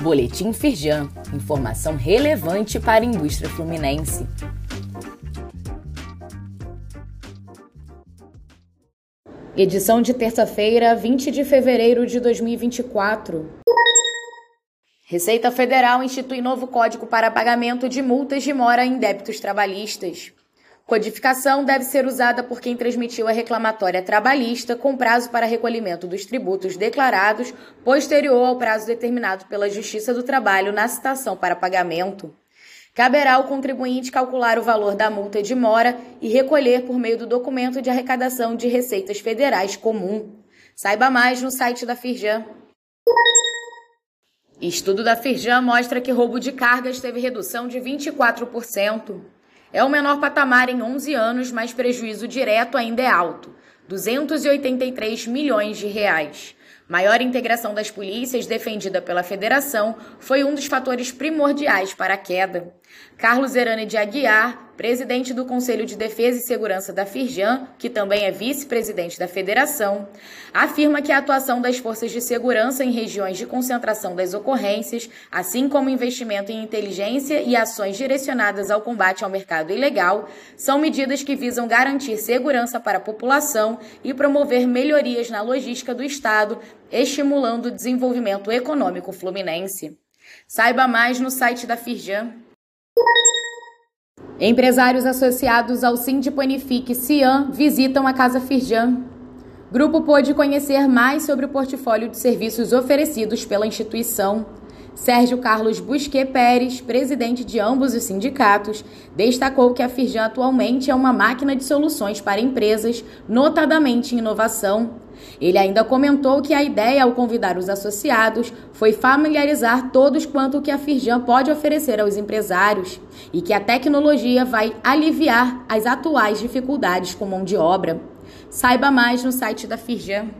Boletim Firjan, informação relevante para a indústria fluminense. Edição de terça-feira, 20 de fevereiro de 2024. Receita Federal institui novo código para pagamento de multas de mora em débitos trabalhistas. Codificação deve ser usada por quem transmitiu a reclamatória trabalhista com prazo para recolhimento dos tributos declarados posterior ao prazo determinado pela Justiça do Trabalho na citação para pagamento. Caberá ao contribuinte calcular o valor da multa de mora e recolher por meio do documento de arrecadação de receitas federais comum. Saiba mais no site da Firjan. Estudo da Firjan mostra que roubo de cargas teve redução de 24%. É o menor patamar em 11 anos, mas prejuízo direto ainda é alto, 283 milhões de reais. Maior integração das polícias defendida pela federação foi um dos fatores primordiais para a queda. Carlos Erane de Aguiar, presidente do Conselho de Defesa e Segurança da Firjan, que também é vice-presidente da federação, afirma que a atuação das forças de segurança em regiões de concentração das ocorrências, assim como investimento em inteligência e ações direcionadas ao combate ao mercado ilegal, são medidas que visam garantir segurança para a população e promover melhorias na logística do Estado estimulando o desenvolvimento econômico fluminense. Saiba mais no site da Firjan. Empresários associados ao Sindipanifique Cian visitam a Casa Firjan. Grupo pôde conhecer mais sobre o portfólio de serviços oferecidos pela instituição. Sérgio Carlos Busquet Pérez, presidente de ambos os sindicatos, destacou que a Firjan atualmente é uma máquina de soluções para empresas, notadamente inovação. Ele ainda comentou que a ideia ao convidar os associados foi familiarizar todos quanto o que a Firjan pode oferecer aos empresários e que a tecnologia vai aliviar as atuais dificuldades com mão de obra. Saiba mais no site da Firjan.